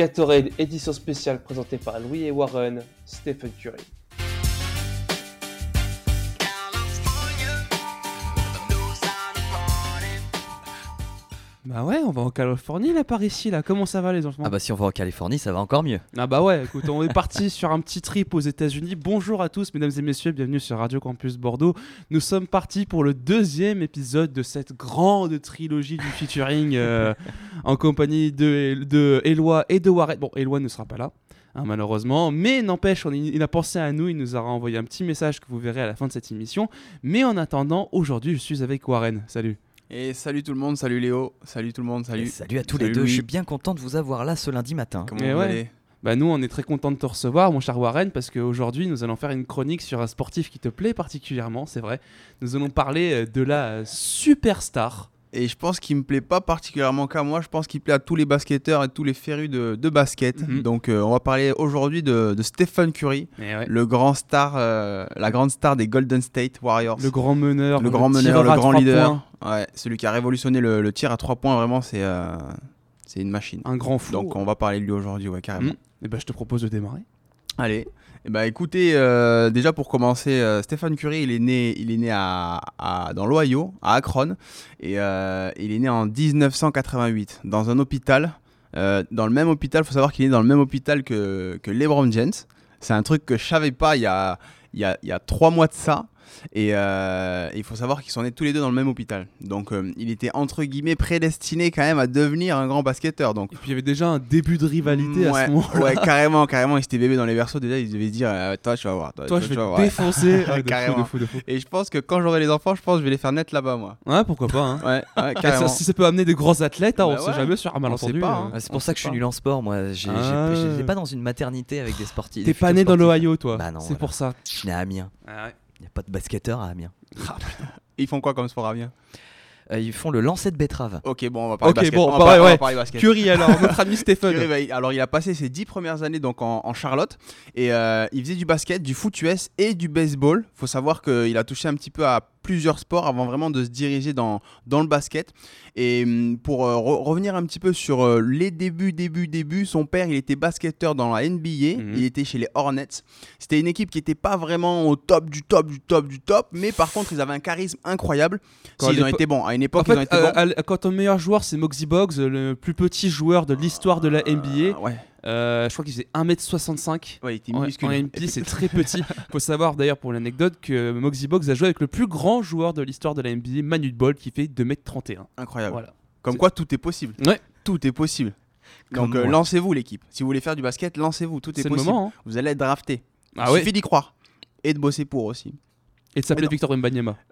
Gatorade édition spéciale présentée par Louis et Warren, Stephen Curry. Bah ouais, on va en Californie là par ici là. Comment ça va les enfants? Ah bah si on va en Californie, ça va encore mieux. Ah bah ouais, écoute, on est parti sur un petit trip aux États-Unis. Bonjour à tous, mesdames et messieurs, bienvenue sur Radio Campus Bordeaux. Nous sommes partis pour le deuxième épisode de cette grande trilogie du featuring euh, en compagnie de, de Eloi et de Warren. Bon, Eloi ne sera pas là. hein, malheureusement, mais n'empêche, il a pensé à nous, il nous aura envoyé un petit message que vous verrez à la fin de cette émission. Mais en attendant, aujourd'hui, je suis avec Warren. Salut. Et salut tout le monde, salut Léo, salut tout le monde, Et salut. Salut à tous Salut les deux, Louis. je suis bien content de vous avoir là ce lundi matin. Comment Mais vous ouais. allez? Bah nous, on est très content de te recevoir, mon cher Warren, parce qu'aujourd'hui, nous allons faire une chronique sur un sportif qui te plaît particulièrement, c'est vrai. Nous allons parler euh, de la euh, superstar. Et je pense qu'il me plaît pas particulièrement qu'à moi, je pense qu'il plaît à tous les basketteurs et tous les férus de, de basket. Mhm. Donc euh, on va parler aujourd'hui de, de Stephen Curry, ouais. le grand star, euh, la grande star des Golden State Warriors. Le grand meneur, Le grand meneur, le grand leader. Ouais, celui qui a révolutionné le, le tir à trois points, vraiment c'est euh, une machine. un grand fou. Donc on va parler de lui aujourd'hui, ouais, carrément. Et bah je te propose de démarrer. Allez. Eh ben, écoutez, euh, déjà pour commencer, euh, Stephen Curry, il est né, à, dans l'Ohio, à Akron, et euh, il est né en 1988 dans un hôpital. Dans le même hôpital, il faut savoir qu'il est dans le même hôpital que, que LeBron James. C'est un truc que je savais pas il y a trois mois de ça. Et euh, il faut savoir qu'ils sont nés tous les deux dans le même hôpital. Donc euh, il était entre guillemets prédestiné quand même à devenir un grand basketteur. Donc Et puis il y avait déjà un début de rivalité à ouais, ce moment-là. ouais, carrément, carrément. Ils étaient bébés dans les berceaux. Déjà, ils devaient se dire euh, Toi, je vais voir. Toi, Toi, je vais tu vas te voir. défoncer. Ouais, de fou, Carrément. de fou, de fou. Et je pense que quand j'aurai les enfants, je pense que je vais les faire naître là-bas, moi. Ouais, pourquoi pas. Hein. Ouais, ouais ça- carrément. si ça peut amener des gros athlètes, hein, on Bah sait ouais. jamais sur un malentendu. sait pas, hein. Ah, c'est on pour ça que je sait suis nul en sport, moi. J'ai- j'ai- Ah. J'étais pas dans une maternité avec des sportifs. T'es pas né dans l'Ohio, toi. Bah non, c'est pour ça. Je suis né à Amiens. Ah ouais. Il n'y a pas de basketteur à Amiens. Ils font quoi comme sport à bien Euh, ils font le lancer de betterave. Ok, bon, on va parler basket. bon, on va bah parler- ouais, on va ouais. parler basket. Curry alors, notre ami Stephen. Curry, bah, il- alors, il a passé ses dix premières années donc en, en Charlotte et euh, il faisait du basket, du foot US et du baseball. Faut savoir qu'il a touché un petit peu à plusieurs sports avant vraiment de se diriger dans, dans le basket. Et hum, pour euh, re- revenir un petit peu sur euh, les débuts, débuts, débuts, son père, il était basketteur dans la NBA. Mhm. Il était chez les Hornets. C'était une équipe qui n'était pas vraiment au top du top du top du top, mais par contre, ils avaient un charisme incroyable. Quand Si, ils ont été bons. À une En époque, ont été euh, bons. à l- quand ton meilleur joueur c'est Moxie Boggs, le plus petit joueur de l'histoire de la NBA, Euh, ouais. Euh, je crois qu'il faisait 1m65. Ouais, il était En, minuscule. en NBA, c'est très petit. Faut savoir d'ailleurs pour l'anecdote que Moxie Boggs a joué avec le plus grand joueur de l'histoire de la NBA, Manu Ball, qui fait 2m31. Incroyable. Voilà. Comme quoi, tout est possible. Ouais. Tout est possible. Donc euh, lancez-vous l'équipe. Si vous voulez faire du basket, lancez-vous. Tout est, C'est le possible. moment. hein. Vous allez être drafté. Ah Il ouais. suffit d'y croire. Et de bosser pour aussi. Et de s'appeler. Victor.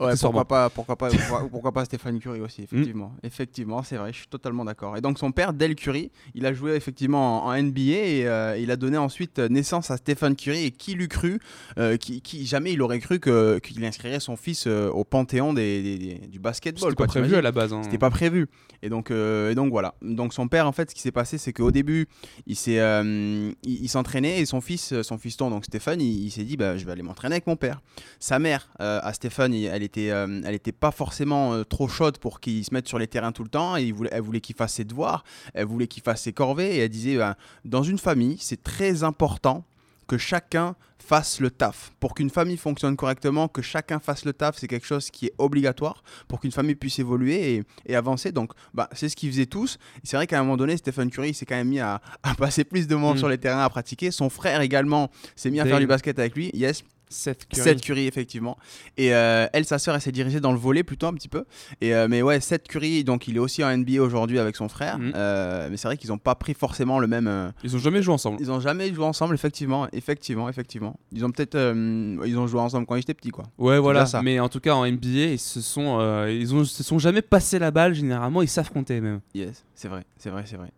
Ouais, Accessoirement. pourquoi pas, pourquoi pas, pourquoi, pourquoi pas Stéphane Curry aussi, effectivement. Effectivement, c'est vrai, je suis totalement d'accord. Et donc son père, Del Curry, il a joué effectivement en, en NBA et euh, il a donné ensuite naissance à Stephen Curry. Et qui l'eût cru euh, qui, qui- jamais il aurait cru qu'il inscrirait son fils euh, au panthéon des, des- des- du basketball. C'était pas prévu à la base. hein. C'était pas prévu. Et donc, euh, et donc voilà. Donc son père, en fait, ce qui s'est passé, c'est qu'au début, il s'est, euh, il, il s'entraînait et son fils, euh, son fiston, donc Stéphane, il, il s'est dit, bah, je vais aller m'entraîner avec mon père. Sa mère, euh, à Stéphane, elle était, euh, elle était pas forcément euh, trop chaude pour qu'il se mette sur les terrains tout le temps. Et il voulait, elle voulait qu'il fasse ses devoirs, elle voulait qu'il fasse ses corvées. Et elle disait, bah, dans une famille, c'est très important que chacun fasse le taf. Pour qu'une famille fonctionne correctement, que chacun fasse le taf, c'est quelque chose qui est obligatoire pour qu'une famille puisse évoluer et, et avancer. Donc, bah, c'est ce qu'ils faisaient tous. C'est vrai qu'à un moment donné, Stephen Curry s'est quand même mis à, à passer plus de moments Mm. sur les terrains, à pratiquer. Son frère également s'est mis à faire du basket avec lui. Yes, Seth Curry. Seth Curry, effectivement. Et euh, elle, sa sœur, elle s'est dirigée dans le volet plutôt un petit peu. Et, euh, mais ouais, Seth Curry, donc il est aussi en NBA aujourd'hui avec son frère. Mhm. Euh, mais c'est vrai qu'ils n'ont pas pris forcément le même. Ils ont jamais joué ensemble. ils ont jamais joué ensemble, effectivement, effectivement, effectivement. Ils ont peut-être, ils ont joué ensemble quand ils étaient petits, quoi. Ouais, voilà. ça. Mais en tout cas, en NBA, ils se sont, ils ont, se sont jamais passé la balle. Généralement, ils s'affrontaient même. Yes, c'est vrai, c'est vrai, c'est vrai.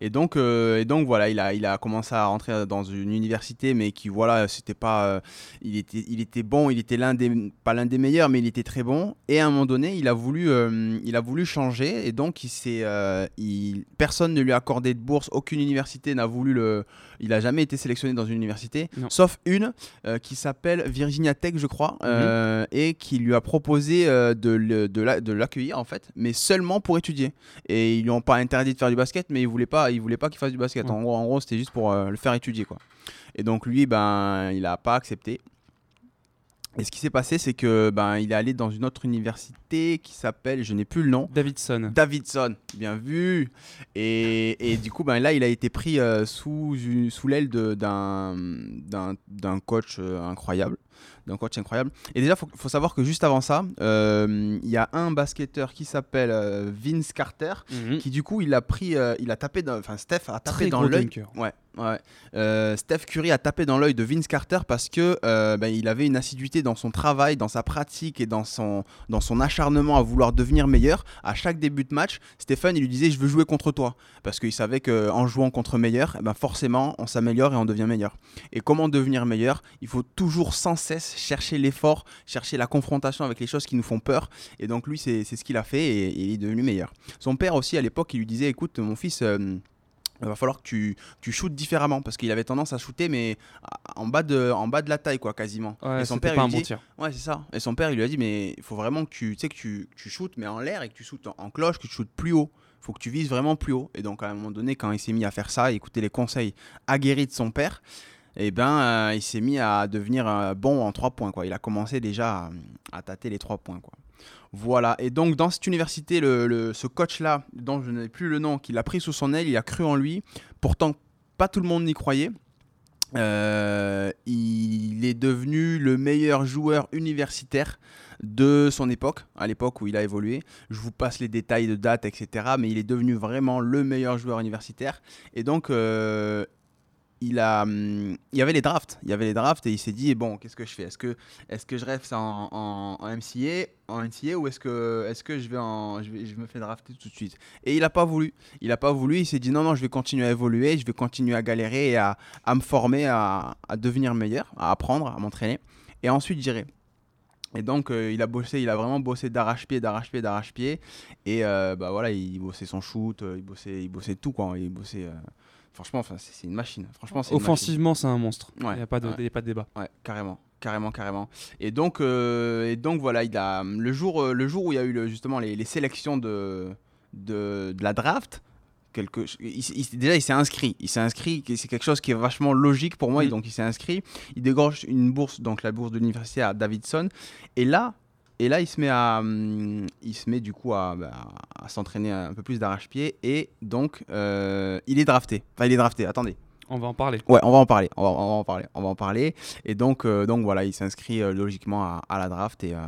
Et donc, euh, et donc voilà, il a, il a commencé à rentrer dans une université, mais qui voilà, c'était pas, euh, il était, il était bon, il était l'un des, pas l'un des meilleurs, mais il était très bon. Et à un moment donné, il a voulu, euh, il a voulu changer, et donc il s'est, il, personne ne lui a accordé de bourse, aucune université n'a voulu le, il a jamais été sélectionné dans une université, Non. sauf une qui s'appelle Virginia Tech, je crois, euh, et qui lui a proposé de, de la- de l'accueillir en fait, mais seulement pour étudier. Et ils lui ont pas interdit de faire du basket, mais il voulait pas, il voulait pas qu'il fasse du basket. Ouais. En gros, en gros, c'était juste pour euh, le faire étudier, quoi. Et donc lui, ben, il a pas accepté. Et ce qui s'est passé, c'est que ben, il est allé dans une autre université qui s'appelle, je n'ai plus le nom, Davidson. Davidson, bien vu. Et, et du coup, ben, là, il a été pris euh, sous, sous l'aile d'un- d'un coach euh, incroyable. D'un coach incroyable. Et déjà, il faut, faut savoir que juste avant ça, euh, il y a un basketteur qui s'appelle euh, Vince Carter, Mhm. qui du coup, il a pris, euh, il a tapé, dans- enfin, Steph a tapé Très dans l'œil. Ouais, ouais. Euh, Steph Curry a tapé dans l'œil de Vince Carter parce que euh, ben, il avait une assiduité dans son travail, dans sa pratique et dans son, dans son acharnement à vouloir devenir meilleur. À chaque début de match, Stéphane, il lui disait Je veux jouer contre toi. Parce qu'il savait qu'en jouant contre meilleur, eh ben, forcément, on s'améliore et on devient meilleur. Et comment devenir meilleur? Il faut toujours sans cesse chercher l'effort, chercher la confrontation avec les choses qui nous font peur. Et donc, lui, c'est ce qu'il a fait et, et il est devenu meilleur. Son père aussi, à l'époque, il lui disait Écoute, mon fils. euh, il va falloir que tu, tu shootes différemment parce qu'il avait tendance à shooter mais en bas de, en bas de la taille quoi quasiment. Ouais, et son père pas un lui bon dit, tir. ouais c'est ça. Et son père il lui a dit mais il faut vraiment que tu, sais que tu, tu shootes mais en l'air et que tu shootes en, en cloche, que tu shootes plus haut. faut que tu vises vraiment plus haut. Et donc à un moment donné quand il s'est mis à faire ça, écouter les conseils aguerris de son père, et ben euh, il s'est mis à devenir euh, bon en trois points quoi. Il a commencé déjà à, à tâter les trois points quoi. Voilà, et donc dans cette université, ce coach-là, dont je n'ai plus le nom, qui l'a pris sous son aile, il a cru en lui. Pourtant, pas tout le monde n'y croyait. Euh, il est devenu le meilleur joueur universitaire de son époque, à l'époque où il a évolué. Je vous passe les détails de date, etc. Mais il est devenu vraiment le meilleur joueur universitaire. Et donc, euh, il, a, hum, il y avait les drafts. Il y avait les drafts et il s'est dit bon, qu'est-ce que je fais? Est-ce que, est que je rêve ça en, en, en MCA, ou est-ce que, est que je, vais je, vais, je me fais drafter tout de suite? Et il n'a pas voulu. Il n'a pas voulu. Il s'est dit non, non, je vais continuer à évoluer, je vais continuer à galérer et à, à me former, à, à devenir meilleur, à apprendre, à m'entraîner. Et ensuite, j'irai. Et donc, euh, il a bossé, il a vraiment bossé d'arrache-pied, d'arrache-pied, d'arrache-pied. Et euh, bah voilà, il bossait son shoot, euh, il bossait, il bossait tout quoi. Il bossait. Franchement, enfin, c'est une machine. Franchement. Offensivement, c'est un monstre. Il Ouais, n'y a, pas de- ouais. il y a pas de débat. Ouais, carrément, carrément, carrément. Et donc, euh, et donc voilà, il a le jour, euh, le jour où il y a eu le- justement les, les sélections de, de, de la draft. Quelque, il, il- déjà, il s'est inscrit. Il s'est inscrit. C'est quelque chose qui est vachement logique pour moi. Mm. Et donc, il s'est inscrit. Il dégorge une bourse, donc la bourse de l'université à Davidson. Et là, et là, il se met à, hum, il se met du coup à, bah, à s'entraîner un peu plus d'arrache-pied. Et donc, euh, il est drafté. Enfin, il est drafté. Attendez. On va en parler. Ouais, on va en parler. On va, on va en parler. On va en parler. Et donc, euh, donc voilà, il s'inscrit euh, logiquement à, à la draft. Et, euh,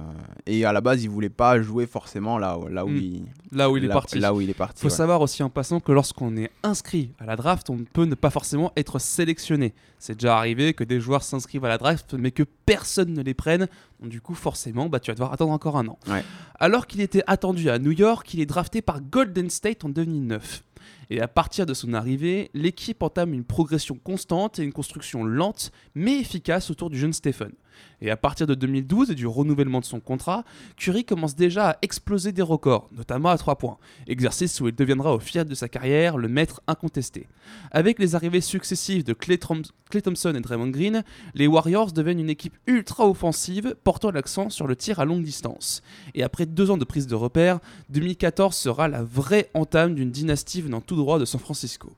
et à la base, il voulait pas jouer forcément là, où- là où Mm. il, Là où il est parti. Là où il est parti. Il faut ouais. savoir aussi en passant que lorsqu'on est inscrit à la draft, on ne peut ne pas forcément être sélectionné. C'est déjà arrivé que des joueurs s'inscrivent à la draft, mais que personne ne les prenne. Donc, du coup, forcément, bah, tu vas devoir attendre encore un an. Ouais. Alors qu'il était attendu à New York, il est drafté par Golden State en 2009. Et à partir de son arrivée, l'équipe entame une progression constante et une construction lente mais efficace autour du jeune Stephen. Et à partir de 2012 et du renouvellement de son contrat, Curry commence déjà à exploser des records, notamment à 3 points, exercice où il deviendra au fiat de sa carrière le maître incontesté. Avec les arrivées successives de Klay, Thom- Klay Thompson et Draymond Green, les Warriors deviennent une équipe ultra offensive portant l'accent sur le tir à longue distance. Et après deux ans de prise de repère, 2014 sera la vraie entame d'une dynastie venant tout droit de San Francisco.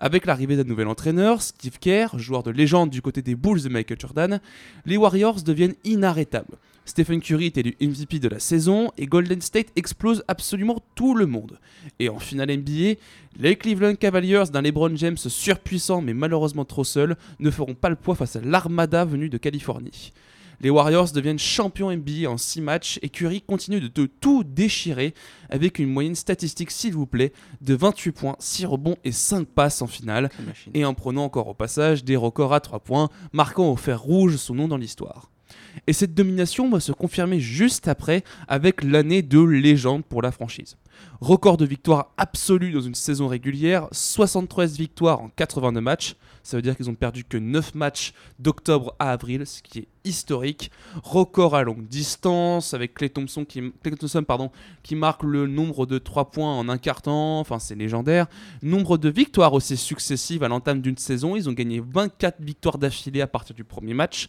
Avec l'arrivée d'un nouvel entraîneur, Steve Kerr, joueur de légende du côté des Bulls de Michael Jordan, les Warriors deviennent inarrêtables. Stephen Curry est élu MVP de la saison et Golden State explose absolument tout le monde. Et en finale NBA, les Cleveland Cavaliers d'un LeBron James surpuissant mais malheureusement trop seul ne feront pas le poids face à l'armada venue de Californie. Les Warriors deviennent champions NBA en 6 matchs et Curry continue de, de tout déchirer avec une moyenne statistique, s'il vous plaît, de 28 points, 6 rebonds et 5 passes en finale et en prenant encore au passage des records à 3 points, marquant au fer rouge son nom dans l'histoire. Et cette domination va se confirmer juste après avec l'année de légende pour la franchise. Record de victoires absolues dans une saison régulière, 73 victoires en 82 matchs. Ça veut dire qu'ils ont perdu que 9 matchs d'octobre à avril, ce qui est historique. Record à longue distance avec Clay Thompson qui, marque le nombre de 3 points en un quart temps. Enfin, c'est légendaire. Nombre de victoires aussi successives à l'entame d'une saison. Ils ont gagné 24 victoires d'affilée à partir du premier match.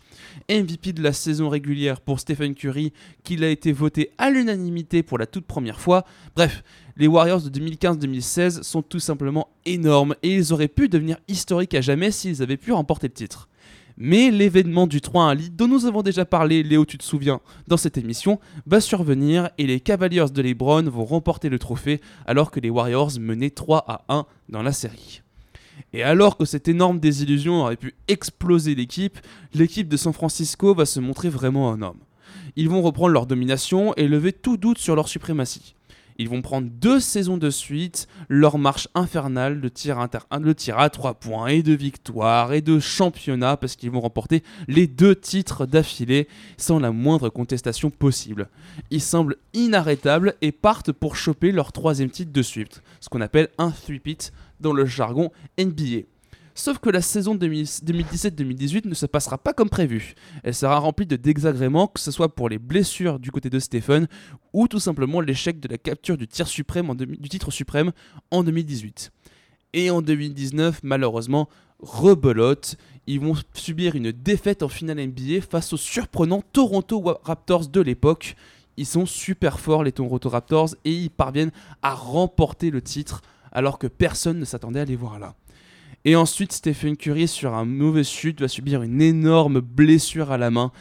MVP de la saison régulière pour Stephen Curry, qu'il a été voté à l'unanimité pour la toute première fois. Bref, Les Warriors de 2015-2016 sont tout simplement énormes et ils auraient pu devenir historiques à jamais s'ils avaient pu remporter le titre. Mais l'événement du 3 1 lead dont nous avons déjà parlé, Léo tu te souviens, dans cette émission, va survenir et les Cavaliers de LeBron vont remporter le trophée alors que les Warriors menaient 3 à 1 dans la série. Et alors que cette énorme désillusion aurait pu exploser l'équipe, l'équipe de San Francisco va se montrer vraiment un homme. Ils vont reprendre leur domination et lever tout doute sur leur suprématie. Ils vont prendre deux saisons de suite leur marche infernale de tir, à 3 points et de victoire et de championnat parce qu'ils vont remporter les deux titres d'affilée sans la moindre contestation possible. Ils semblent inarrêtables et partent pour choper leur troisième titre de suite, ce qu'on appelle un three-peat dans le jargon NBA. Sauf que la saison 2000 2017-2018 ne se passera pas comme prévu. Elle sera remplie de désagréments, que ce soit pour les blessures du côté de Stephen ou tout simplement l'échec de la capture du, titre suprême en 2018. Et en 2019, malheureusement, rebelote, ils vont subir une défaite en finale NBA face aux surprenants Toronto Raptors de l'époque. Ils sont super forts les Toronto Raptors et ils parviennent à remporter le titre alors que personne ne s'attendait à les voir là. Et ensuite, Stephen Curry, sur un mauvais chute, va subir une énorme blessure à la main.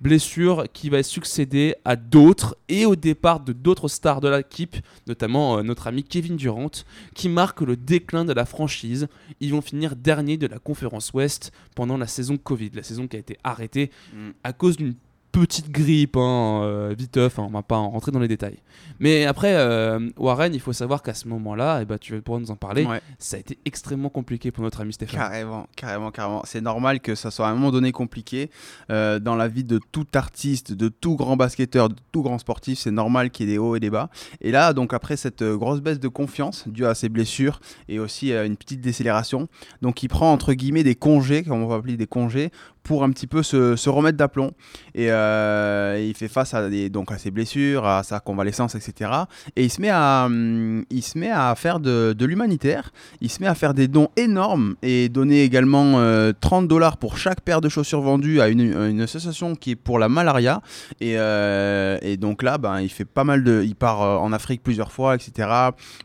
Blessure qui va succéder à d'autres et au départ de d'autres stars de l'équipe, notamment euh, notre ami Kevin Durant, qui marque le déclin de la franchise. Ils vont finir dernier de la conférence Ouest pendant la saison Covid, la saison qui a été arrêtée Mm. à cause d'une petite grippe, hein, euh, viteuf, hein, on va pas en rentrer dans les détails. Mais après, euh, Warren, il faut savoir qu'à ce moment-là, et bah, tu vas pouvoir nous en parler, Ouais. ça a été extrêmement compliqué pour notre ami Stéphane. Carrément, carrément, carrément. C'est normal que ça soit à un moment donné compliqué euh, dans la vie de tout artiste, de tout grand basketteur, de tout grand sportif. C'est normal qu'il y ait des hauts et des bas. Et là, donc après cette grosse baisse de confiance due à ses blessures et aussi à une petite décélération, donc il prend entre guillemets des congés, comme on va appeler des congés, pour un petit peu se, remettre d'aplomb. Et euh, il fait face à, des, donc à ses blessures, à sa convalescence, etc. Et il se met à, hum, il se met à faire de, l'humanitaire. Il se met à faire des dons énormes et donner également euh, 30 dollars pour chaque paire de chaussures vendues à une, association qui est pour la malaria. Et, euh, donc là, ben, il fait pas mal de. Il part euh, en Afrique plusieurs fois, etc.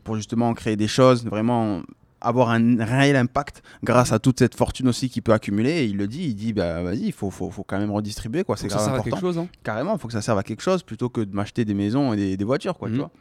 pour justement créer des choses, vraiment avoir un réel impact grâce à toute cette fortune aussi qu'il peut accumuler et il le dit il dit bah vas-y il faut, faut, faut quand même redistribuer quoi c'est Faut que ça grave serve à important quelque chose. hein. carrément, il faut que ça serve à quelque chose plutôt que de m'acheter des maisons et des, des voitures, quoi, Mhm. tu vois.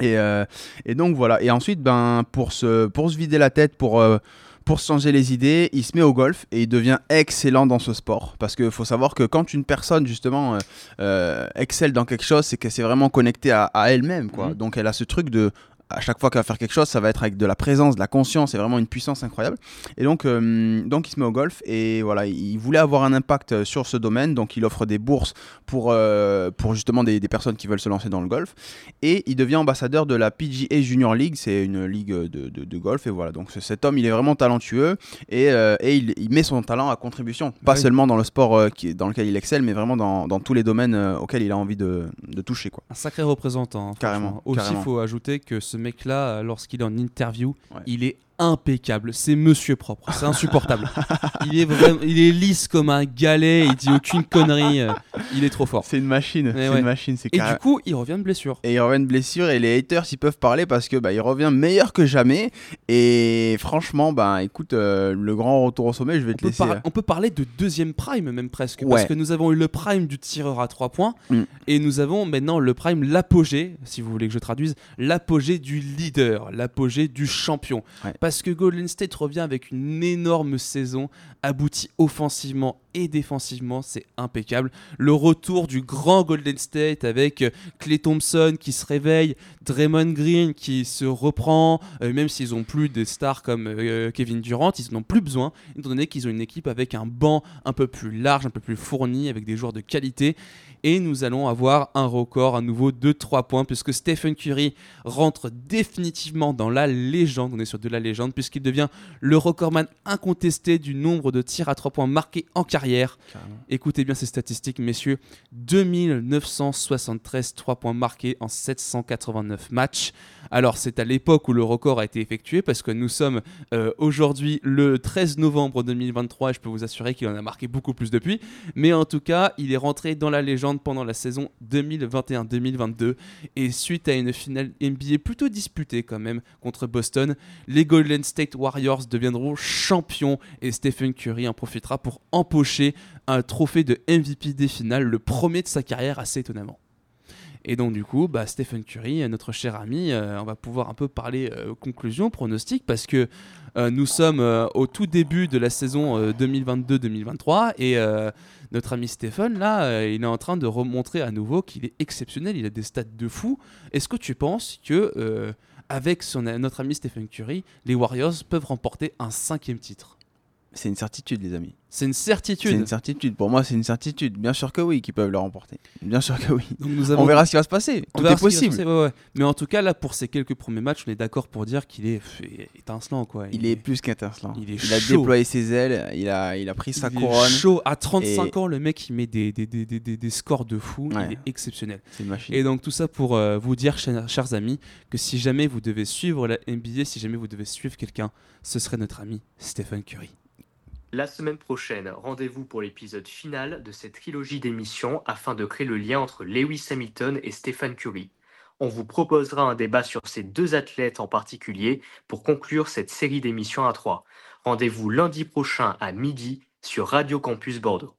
Et, euh, et donc voilà. Et ensuite, ben, pour, se, pour se vider la tête, pour, euh, pour se changer les idées, il se met au golf et il devient excellent dans ce sport. Parce qu'il faut savoir que quand une personne, justement, euh, euh, excelle dans quelque chose, c'est qu'elle s'est vraiment connectée à, à elle-même, quoi. Mhm. Donc elle a ce truc de. À chaque fois qu'elle va faire quelque chose, ça va être avec de la présence, de la conscience et vraiment une puissance incroyable. Et donc, euh, donc il se met au golf et voilà, il voulait avoir un impact euh, sur ce domaine, donc il offre des bourses pour, euh, pour justement des, des personnes qui veulent se lancer dans le golf. Et il devient ambassadeur de la PGA Junior League, c'est une ligue de, de- de golf. Et voilà, donc ce- cet homme, il est vraiment talentueux et, euh, et il, il met son talent à contribution, pas Oui. seulement dans le sport qui, dans lequel il excelle, mais vraiment dans, dans tous les domaines auxquels il a envie de, de toucher. Quoi. Un sacré représentant. hein, Carrément. Aussi, il faut ajouter que ce mec-là, euh, lorsqu'il est en interview, Ouais. il est impeccable. C'est monsieur propre. C'est insupportable. il, est vraiment, il est lisse comme un galet. Il dit aucune connerie. euh, il est trop fort. C'est une machine, Eh c'est ouais. une machine, c'est Et carré- du coup, il revient de blessure. Et il revient de blessure et les haters ils peuvent parler parce que bah, il revient meilleur que jamais et franchement bah écoute euh, le grand retour au sommet je vais On te laisser par- euh, on peut parler de deuxième prime même presque parce que nous avons eu le prime du tireur à 3 points Mm. et nous avons maintenant le prime l'apogée si vous voulez que je traduise l'apogée du leader l'apogée du champion Ouais. parce que Golden State revient avec une énorme saison aboutie offensivement et défensivement c'est impeccable le retour du grand Golden State avec euh, Clay Thompson qui se réveille Draymond Green qui se reprend euh, même s'ils ont plus des stars comme euh, Kevin Durant ils n'en ont plus besoin étant donné qu'ils ont une équipe avec un banc un peu plus large, un peu plus fourni, avec des joueurs de qualité. Et nous allons avoir un record à nouveau de 3 points, puisque Stephen Curry rentre définitivement dans la légende. On est sur de la légende, puisqu'il devient le recordman incontesté du nombre de tirs à 3 points marqués en carrière. Écoutez bien ces statistiques, messieurs. 2973 3 points marqués en 789 matchs. Alors, c'est à l'époque où le record a été effectué, parce que nous sommes euh, aujourd'hui le 13 novembre 2023 et je peux vous assurer qu'il en a marqué beaucoup plus depuis. Mais en tout cas, il est rentré dans la légende pendant la saison 2021-2022. Et suite à une finale NBA plutôt disputée quand même contre Boston, les Golden State Warriors deviendront champions et Stephen Curry en profitera pour empocher un trophée de MVP des finales, le premier de sa carrière assez étonnamment. Et donc du coup, bah, Stephen Curry, notre cher ami, euh, on va pouvoir un peu parler euh, conclusion, pronostic, parce que euh, nous sommes euh, au tout début de la saison euh, 2022-2023 et euh, notre ami Stephen, là, euh, il est en train de remontrer à nouveau qu'il est exceptionnel, il a des stats de fou. Est-ce que tu penses que euh, avec son, notre ami Stephen Curry, les Warriors peuvent remporter un cinquième titre C'est une certitude, les amis. C'est une C'est certitude. une certitude. Pour moi, c'est une certitude. Bien sûr que oui, qu'ils peuvent le remporter. Bien sûr que oui. Donc nous avons On verra ce qui va se passer. On Tout est possible. passer, ouais, ouais. Mais en tout cas, là, pour ces quelques premiers matchs, on est d'accord pour dire qu'il est étincelant. Quoi. Il est plus qu'intercelant. il est a chaud. déployé ses ailes, il a, il a pris sa il est couronne. chaud. À 35 Et- ans, le mec, il met des, des, des, des, des- des scores de fou. Ouais. Il est exceptionnel. C'est une machine. Et donc, tout ça pour euh, vous dire, chers, chers amis, que si jamais vous devez suivre la NBA, si jamais vous devez suivre quelqu'un, ce serait notre ami Stephen Curry. La semaine prochaine, rendez-vous pour l'épisode final de cette trilogie d'émissions afin de créer le lien entre Lewis Hamilton et Stephen Curry. On vous proposera un débat sur ces deux athlètes en particulier pour conclure cette série d'émissions à trois. Rendez-vous lundi prochain à midi sur Radio Campus Bordeaux.